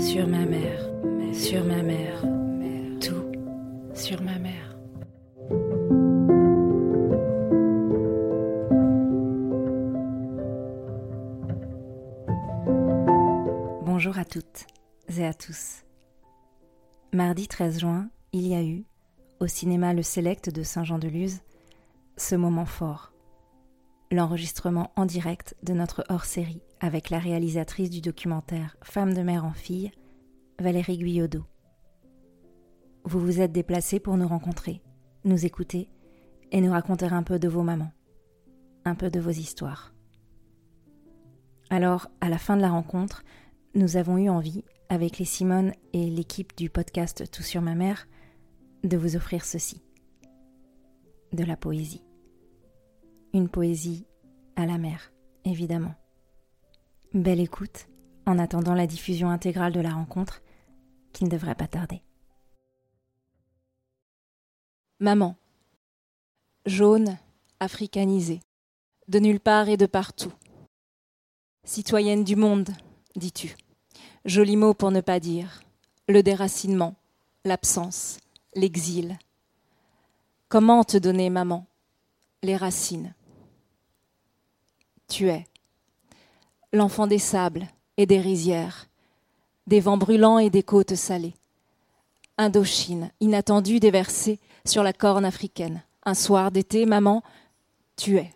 sur ma mère, sur ma mère, tout sur ma mère. Bonjour à toutes et à tous. Mardi 13 juin, il y a eu, au cinéma Le Select de Saint-Jean-de-Luz, ce moment fort. L'enregistrement en direct de notre hors-série avec la réalisatrice du documentaire Femme de mère en fille, Valérie Guyodot. Vous vous êtes déplacés pour nous rencontrer, nous écouter et nous raconter un peu de vos mamans, un peu de vos histoires. Alors, à la fin de la rencontre, nous avons eu envie, avec les Simone et l'équipe du podcast Tout sur ma mère, de vous offrir ceci. De la poésie. Une poésie à la mer, évidemment. Belle écoute, en attendant la diffusion intégrale de la rencontre, qui ne devrait pas tarder. Maman. Jaune, africanisée, de nulle part et de partout. Citoyenne du monde, dis-tu. Joli mot pour ne pas dire. Le déracinement, l'absence, l'exil. Comment te donner, maman, les racines Tu es l'enfant des sables et des rizières, des vents brûlants et des côtes salées. Indochine, inattendue déversée sur la corne africaine. Un soir d'été, maman, tu es.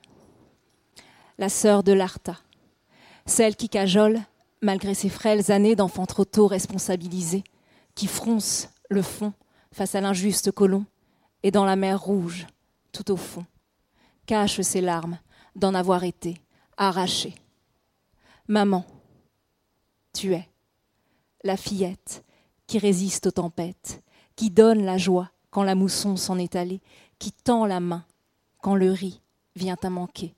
La sœur de l'Arta, celle qui cajole, malgré ses frêles années d'enfants trop tôt responsabilisés, qui fronce le fond face à l'injuste colon, et dans la mer rouge, tout au fond, cache ses larmes d'en avoir été arrachée. Maman, tu es la fillette qui résiste aux tempêtes, qui donne la joie quand la mousson s'en est allée, qui tend la main quand le riz vient à manquer,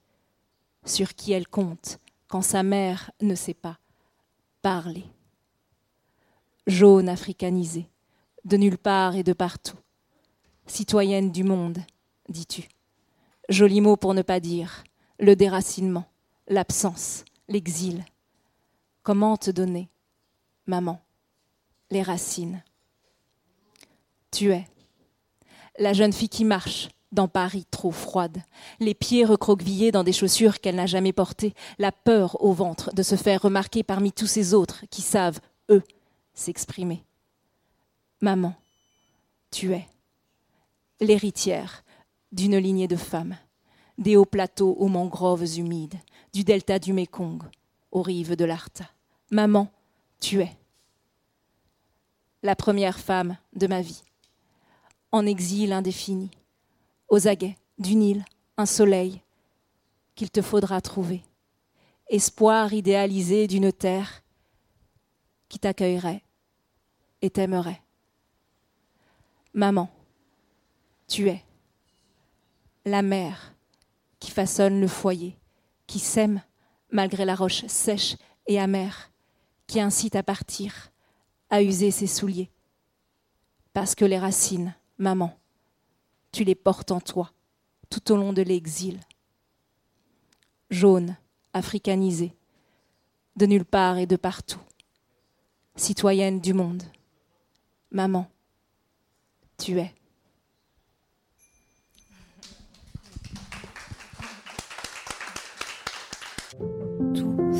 sur qui elle compte quand sa mère ne sait pas parler. Jaune africanisée, de nulle part et de partout, citoyenne du monde, dis-tu. Joli mot pour ne pas dire le déracinement, l'absence, l'exil. Comment te donner, maman, les racines? Tu es la jeune fille qui marche dans Paris trop froide, les pieds recroquevillés dans des chaussures qu'elle n'a jamais portées, la peur au ventre de se faire remarquer parmi tous ces autres qui savent, eux, s'exprimer. Maman, tu es l'héritière d'une lignée de femmes, des hauts plateaux aux mangroves humides, du delta du Mékong aux rives de l'Arta. Maman, tu es la première femme de ma vie, en exil indéfini, aux aguets du Nil, un soleil qu'il te faudra trouver, espoir idéalisé d'une terre qui t'accueillerait et t'aimerait. Maman, tu es la mère qui façonne le foyer, qui sème malgré la roche sèche et amère, qui incite à partir, à user ses souliers. Parce que les racines, maman, tu les portes en toi tout au long de l'exil. Jaune, africanisée, de nulle part et de partout, citoyenne du monde. Maman, tu es.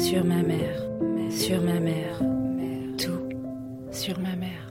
Sur ma mère, sur ma mère, tout. Sur ma mère.